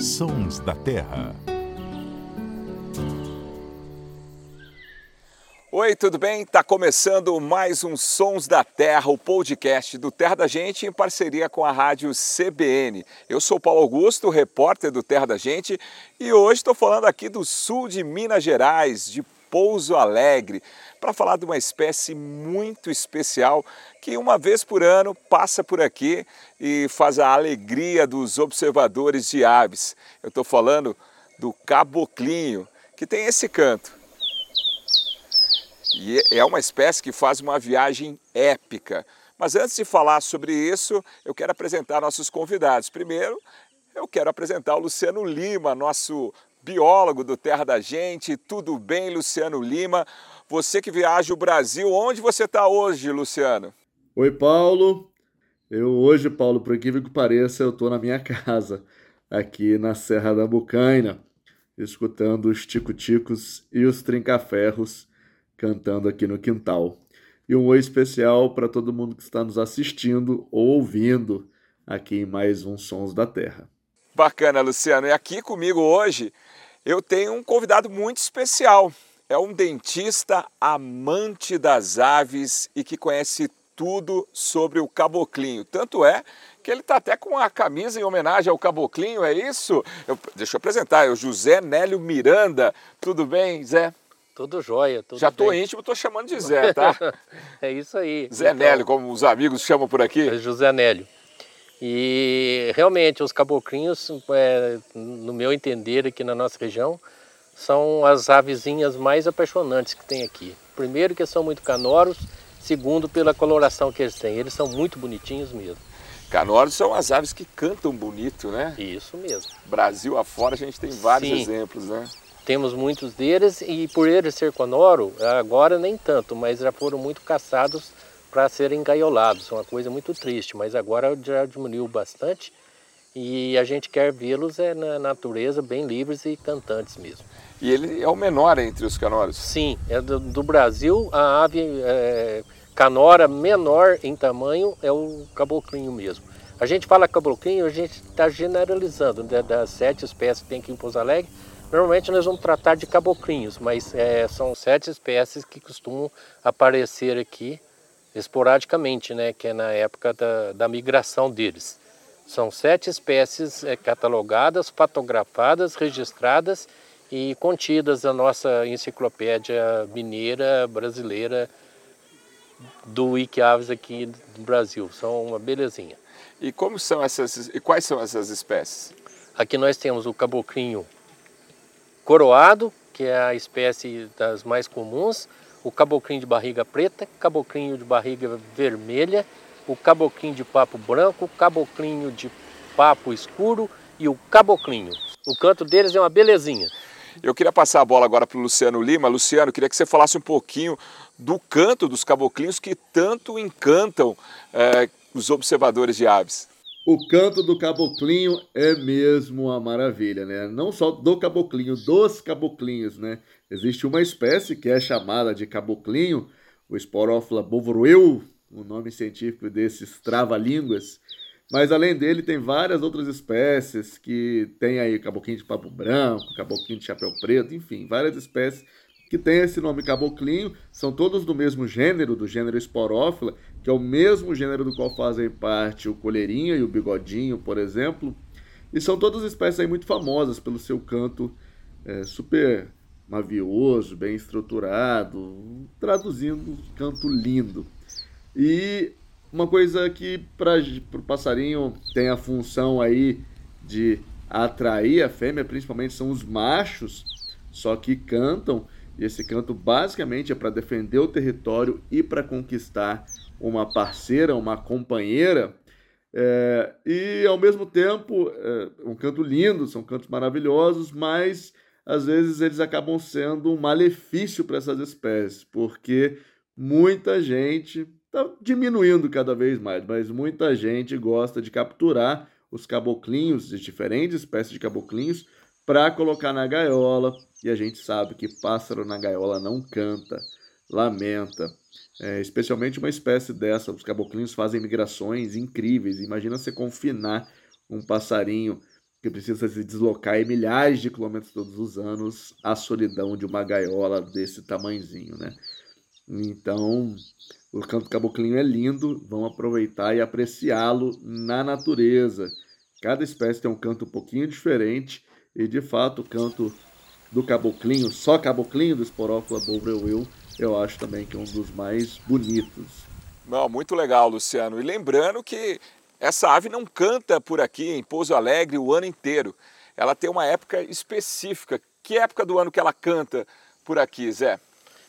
Sons da Terra. Oi, tudo bem? Está começando mais um Sons da Terra, o podcast do Terra da Gente em parceria com a rádio CBN. Eu sou Paulo Augusto, repórter do Terra da Gente, e hoje estou falando aqui do sul de Minas Gerais, de Pouso Alegre, para falar de uma espécie muito especial que uma vez por ano passa por aqui e faz a alegria dos observadores de aves. Eu estou falando do caboclinho, que tem esse canto. E é uma espécie que faz uma viagem épica. Mas antes de falar sobre isso, eu quero apresentar nossos convidados. Primeiro, eu quero apresentar o Luciano Lima, nosso biólogo do Terra da Gente. Tudo bem, Luciano Lima? Você que viaja o Brasil, onde você está hoje, Luciano? Oi, Paulo. Eu hoje, Paulo, por incrível que pareça, eu estou na minha casa, aqui na Serra da Bucaina, escutando os tico-ticos e os trincaferros cantando aqui no quintal. E um oi especial para todo mundo que está nos assistindo ou ouvindo aqui em mais um Sons da Terra. Bacana, Luciano. E aqui comigo hoje eu tenho um convidado muito especial. É um dentista amante das aves e que conhece tudo sobre o caboclinho. Tanto é que ele está até com a camisa em homenagem ao caboclinho, é isso? Eu, deixa eu apresentar, é o José Nélio Miranda. Tudo bem, Zé? Tudo jóia. Tudo Já tô bem. íntimo, tô chamando de Zé, tá? é isso aí. Zé então, Nélio, como os amigos chamam por aqui. É José Nélio. E realmente os caboclinhos, é, no meu entender aqui na nossa região, são as avezinhas mais apaixonantes que tem aqui. Primeiro que são muito canoros, segundo pela coloração que eles têm. Eles são muito bonitinhos mesmo. Canoros são as aves que cantam bonito, né? Isso mesmo. Brasil afora a gente tem vários Sim. exemplos, né? Temos muitos deles e por eles ser conoro, agora nem tanto, mas já foram muito caçados para serem engaiolados. É uma coisa muito triste, mas agora já diminuiu bastante e a gente quer vê-los é, na natureza bem livres e cantantes mesmo. E ele é o menor entre os canoros? Sim, é do, do Brasil a ave é, canora menor em tamanho é o caboclinho mesmo. A gente fala caboclinho, a gente está generalizando, né, das sete espécies que tem aqui em Pouso Alegre, Normalmente nós vamos tratar de caboclinhos, mas é, são sete espécies que costumam aparecer aqui esporadicamente, né, que é na época da, da migração deles. São sete espécies é, catalogadas, fotografadas, registradas e contidas na nossa enciclopédia mineira brasileira do Wikiaves aqui do Brasil. São uma belezinha. E como são essas e quais são essas espécies? Aqui nós temos o caboclinho coroado, que é a espécie das mais comuns, o caboclinho de barriga preta, caboclinho de barriga vermelha, o caboclinho de papo branco, o caboclinho de papo escuro e o caboclinho. O canto deles é uma belezinha. Eu queria passar a bola agora para o Luciano Lima. Luciano, queria que você falasse um pouquinho do canto dos caboclinhos que tanto encantam é, os observadores de aves. O canto do caboclinho é mesmo uma maravilha, né? Não só do caboclinho, dos caboclinhos, né? Existe uma espécie que é chamada de caboclinho, o Sporófila bovreuil, o nome científico desses trava-línguas. Mas além dele, tem várias outras espécies que tem aí caboclinho de papo branco, caboclinho de chapéu preto, enfim, várias espécies que têm esse nome caboclinho, são todos do mesmo gênero, do gênero Sporófila, que é o mesmo gênero do qual fazem parte o colherinha e o bigodinho, por exemplo. E são todas espécies aí muito famosas pelo seu canto é, super mavioso, bem estruturado, traduzindo, canto lindo. E uma coisa que para o passarinho tem a função aí de atrair a fêmea, principalmente são os machos, só que cantam, e esse canto basicamente é para defender o território e para conquistar uma parceira, uma companheira, é, e ao mesmo tempo é, um canto lindo, são cantos maravilhosos, mas às vezes eles acabam sendo um malefício para essas espécies, porque muita gente está diminuindo cada vez mais, mas muita gente gosta de capturar os caboclinhos, de diferentes espécies de caboclinhos, para colocar na gaiola, e a gente sabe que pássaro na gaiola não canta, lamenta. É, especialmente uma espécie dessa, os caboclinhos fazem migrações incríveis. Imagina você confinar um passarinho que precisa se deslocar em milhares de quilômetros todos os anos, a solidão de uma gaiola desse tamanhozinho, né? Então, o canto caboclinho é lindo, vamos aproveitar e apreciá-lo na natureza. Cada espécie tem um canto um pouquinho diferente e, de fato, o canto do caboclinho, só caboclinho do Sporófila bovreuil, eu acho também que é um dos mais bonitos. Não, muito legal, Luciano. E lembrando que essa ave não canta por aqui em Pouso Alegre o ano inteiro. Ela tem uma época específica. Que época do ano que ela canta por aqui, Zé?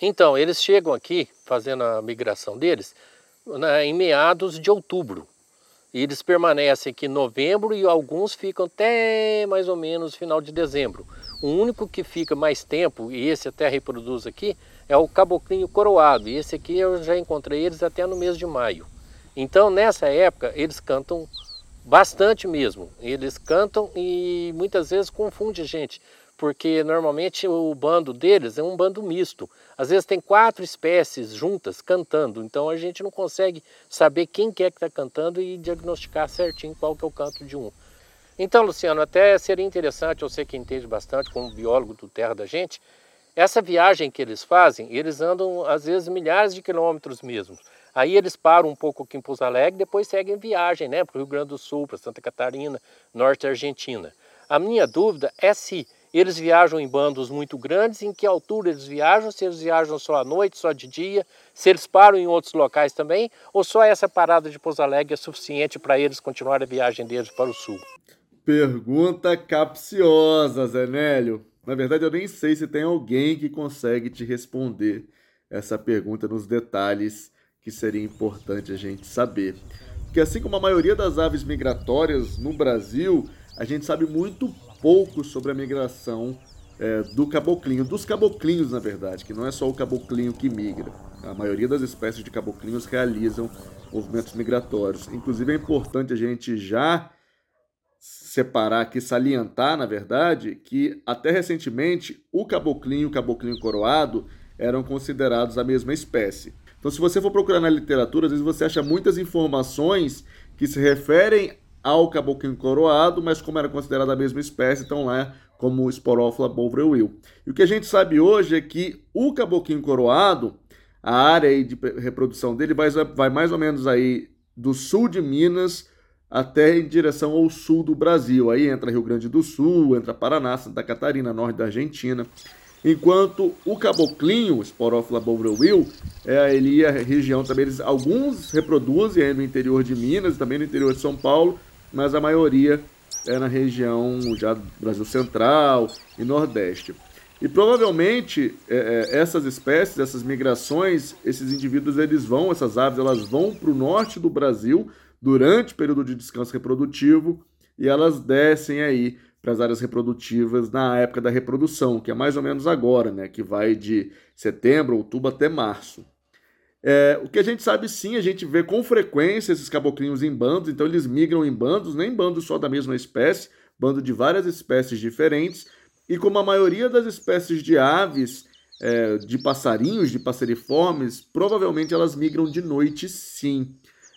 Então, eles chegam aqui, fazendo a migração deles, em meados de outubro. E eles permanecem aqui em novembro e alguns ficam até mais ou menos final de dezembro. O único que fica mais tempo, e esse até reproduz aqui, é o caboclinho coroado. E esse aqui eu já encontrei eles até no mês de maio. Então, nessa época, eles cantam bastante mesmo. Eles cantam e muitas vezes confunde gente, porque normalmente o bando deles é um bando misto. Às vezes tem quatro espécies juntas cantando, então a gente não consegue saber quem que é que está cantando e diagnosticar certinho qual que é o canto de um. Então, Luciano, até seria interessante, eu sei que entende bastante como biólogo do terra da gente, essa viagem que eles fazem, eles andam às vezes milhares de quilômetros mesmo. Aí eles param um pouco aqui em Pouso Alegre, depois seguem viagem né, para o Rio Grande do Sul, para Santa Catarina, Norte Argentina. A minha dúvida é se eles viajam em bandos muito grandes, em que altura eles viajam, se eles viajam só à noite, só de dia, se eles param em outros locais também, ou só essa parada de Pouso Alegre é suficiente para eles continuarem a viagem deles para o sul? Pergunta capciosa, Zenélio. Na verdade, eu nem sei se tem alguém que consegue te responder essa pergunta nos detalhes que seria importante a gente saber. Porque assim como a maioria das aves migratórias no Brasil, a gente sabe muito pouco sobre a migração é, do caboclinho, dos caboclinhos, na verdade, que não é só o caboclinho que migra. A maioria das espécies de caboclinhos realizam movimentos migratórios. Inclusive é importante a gente já separar aqui, salientar, na verdade, que até recentemente o caboclinho e o caboclinho coroado eram considerados a mesma espécie. Então, se você for procurar na literatura, às vezes você acha muitas informações que se referem ao caboclinho coroado, mas como era considerada a mesma espécie, estão lá como Sporófila bovreuil. E o que a gente sabe hoje é que o caboclinho coroado, a área de reprodução dele vai, vai mais ou menos aí do sul de Minas até em direção ao sul do Brasil. Aí entra Rio Grande do Sul, entra Paraná, Santa Catarina, norte da Argentina. Enquanto o caboclinho, Sporófila bovreuil, é ali a região também, eles, alguns reproduzem no interior de Minas, também no interior de São Paulo, mas a maioria é na região já do Brasil Central e Nordeste. E provavelmente é, é, essas espécies, essas migrações, esses indivíduos eles vão, essas aves, elas vão para o norte do Brasil durante o período de descanso reprodutivo e elas descem aí para as áreas reprodutivas na época da reprodução, que é mais ou menos agora, né? Que vai de setembro, outubro até março. É, o que a gente sabe sim, a gente vê com frequência esses caboclinhos em bandos, então eles migram em bandos, nem bandos só da mesma espécie, bando de várias espécies diferentes, e como a maioria das espécies de aves, é, de passarinhos, de passeriformes, provavelmente elas migram de noite sim.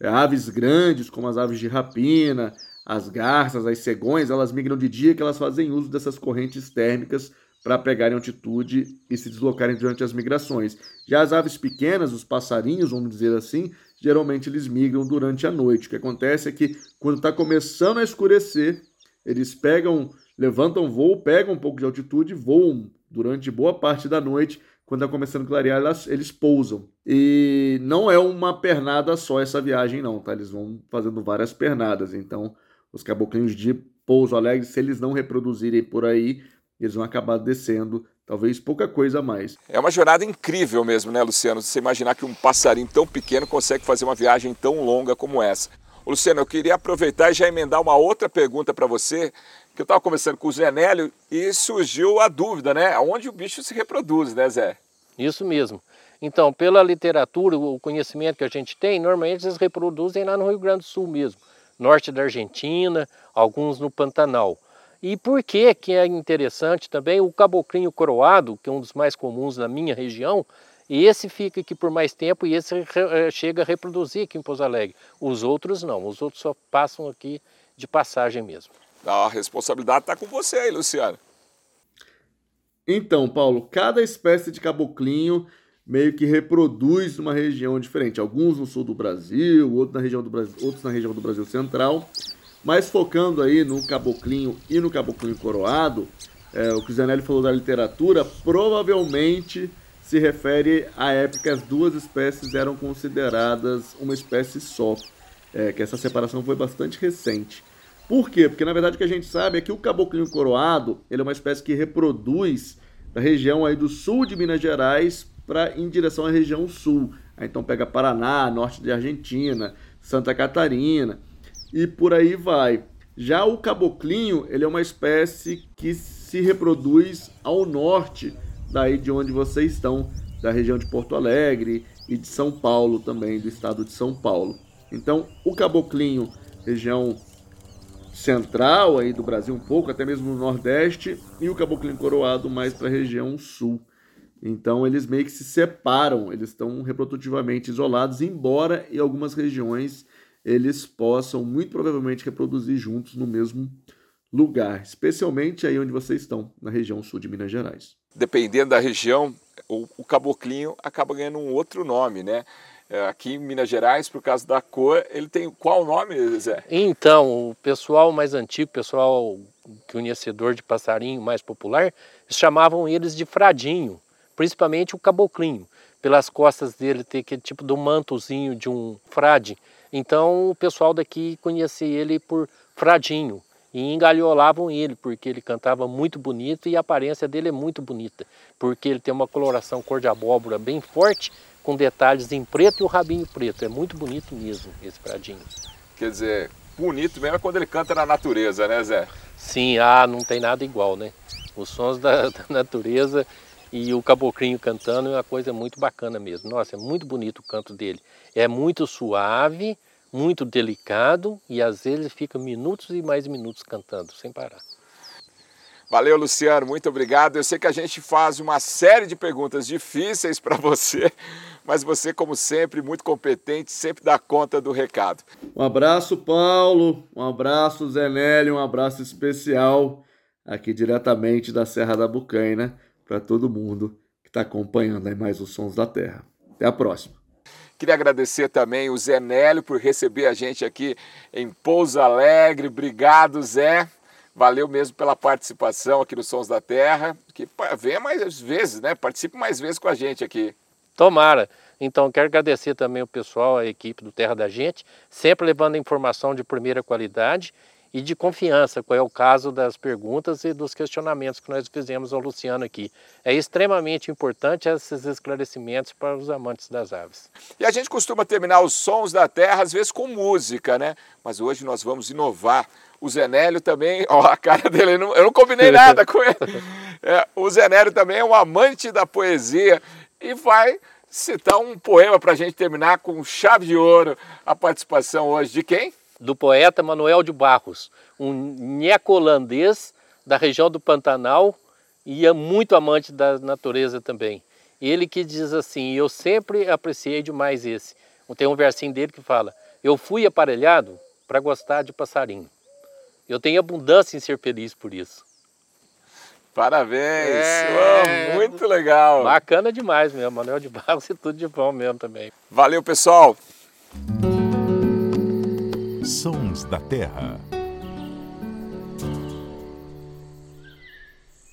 É, aves grandes, como as aves de rapina, as garças, as cegões, elas migram de dia que elas fazem uso dessas correntes térmicas para pegarem altitude e se deslocarem durante as migrações. Já as aves pequenas, os passarinhos, vamos dizer assim, geralmente eles migram durante a noite. O que acontece é que quando está começando a escurecer, eles pegam, levantam voo, pegam um pouco de altitude, voam durante boa parte da noite. Quando está começando a clarear, elas, eles pousam. E não é uma pernada só essa viagem, não, tá? Eles vão fazendo várias pernadas. Então, os caboclinhos de Pouso Alegre, se eles não reproduzirem por aí, eles vão acabar descendo, talvez pouca coisa a mais. É uma jornada incrível mesmo, né, Luciano? Você imaginar que um passarinho tão pequeno consegue fazer uma viagem tão longa como essa. Luciano, eu queria aproveitar e já emendar uma outra pergunta para você, que eu estava conversando com o Zé Nélio e surgiu a dúvida, né? Onde o bicho se reproduz, né, Zé? Isso mesmo. Então, pela literatura, o conhecimento que a gente tem, normalmente eles reproduzem lá no Rio Grande do Sul mesmo norte da Argentina, alguns no Pantanal. E por que que é interessante também o caboclinho coroado, que é um dos mais comuns na minha região, esse fica aqui por mais tempo e esse eh, chega a reproduzir aqui em Pouso Alegre. Os outros não, os outros só passam aqui de passagem mesmo. a responsabilidade está com você aí, Luciano. Então, Paulo, cada espécie de caboclinho meio que reproduz numa região diferente. Alguns no sul do Brasil, outros na região do Brasil, outros na região do Brasil Central. Mas focando aí no caboclinho e no caboclinho coroado, é, o que o Zanelli falou da literatura provavelmente se refere à época que as duas espécies eram consideradas uma espécie só. É, que essa separação foi bastante recente. Por quê? Porque na verdade o que a gente sabe é que o caboclinho coroado ele é uma espécie que reproduz da região aí do sul de Minas Gerais para em direção à região sul. Aí, então pega Paraná, norte de Argentina, Santa Catarina e por aí vai. Já o caboclinho, ele é uma espécie que se reproduz ao norte daí de onde vocês estão, da região de Porto Alegre e de São Paulo também, do estado de São Paulo. Então, o caboclinho, região central aí do Brasil um pouco, até mesmo no Nordeste, e o caboclinho coroado mais para a região sul. Então eles meio que se separam, eles estão reprodutivamente isolados, embora em algumas regiões eles possam muito provavelmente reproduzir juntos no mesmo lugar, especialmente aí onde vocês estão, na região sul de Minas Gerais. Dependendo da região, o, o caboclinho acaba ganhando um outro nome, né? É, aqui em Minas Gerais, por causa da cor, ele tem qual nome, Zé? Então, o pessoal mais antigo, o pessoal conhecedor de passarinho mais popular, chamavam eles de fradinho principalmente o caboclinho, pelas costas dele ter aquele tipo um mantozinho de um frade. Então o pessoal daqui conhecia ele por fradinho e engaliolavam ele porque ele cantava muito bonito e a aparência dele é muito bonita, porque ele tem uma coloração cor de abóbora bem forte, com detalhes em preto e o rabinho preto. É muito bonito mesmo esse fradinho. Quer dizer, bonito mesmo é quando ele canta na natureza, né, Zé? Sim, ah, não tem nada igual, né? Os sons da, da natureza e o caboclinho cantando é uma coisa muito bacana mesmo. Nossa, é muito bonito o canto dele. É muito suave, muito delicado e às vezes fica minutos e mais minutos cantando, sem parar. Valeu, Luciano, muito obrigado. Eu sei que a gente faz uma série de perguntas difíceis para você, mas você, como sempre, muito competente, sempre dá conta do recado. Um abraço, Paulo, um abraço, Zé Nélio, um abraço especial aqui diretamente da Serra da Bucaina para todo mundo que está acompanhando aí mais os Sons da Terra. Até a próxima. Queria agradecer também o Zé Nélio por receber a gente aqui em Pouso Alegre. Obrigado, Zé. Valeu mesmo pela participação aqui no Sons da Terra. Que venha mais vezes, né? Participe mais vezes com a gente aqui. Tomara. Então, quero agradecer também o pessoal, a equipe do Terra da Gente, sempre levando informação de primeira qualidade e de confiança, qual é o caso das perguntas e dos questionamentos que nós fizemos ao Luciano aqui. É extremamente importante esses esclarecimentos para os amantes das aves. E a gente costuma terminar os sons da terra, às vezes, com música, né? Mas hoje nós vamos inovar. O Zenélio também, ó, a cara dele, eu não, combinei nada com ele. É, o Zenélio também é um amante da poesia e vai citar um poema para a gente terminar com chave de ouro a participação hoje de quem? Do poeta Manuel de Barros, um neco-holandês da região do Pantanal e é muito amante da natureza também. Ele que diz assim, eu sempre apreciei demais esse. Tem um versinho dele que fala, eu fui aparelhado para gostar de passarinho. Eu tenho abundância em ser feliz por isso. Parabéns! É... Oh, muito legal! Bacana demais mesmo, Manuel de Barros e tudo de bom mesmo também. Valeu, pessoal! Sons da Terra.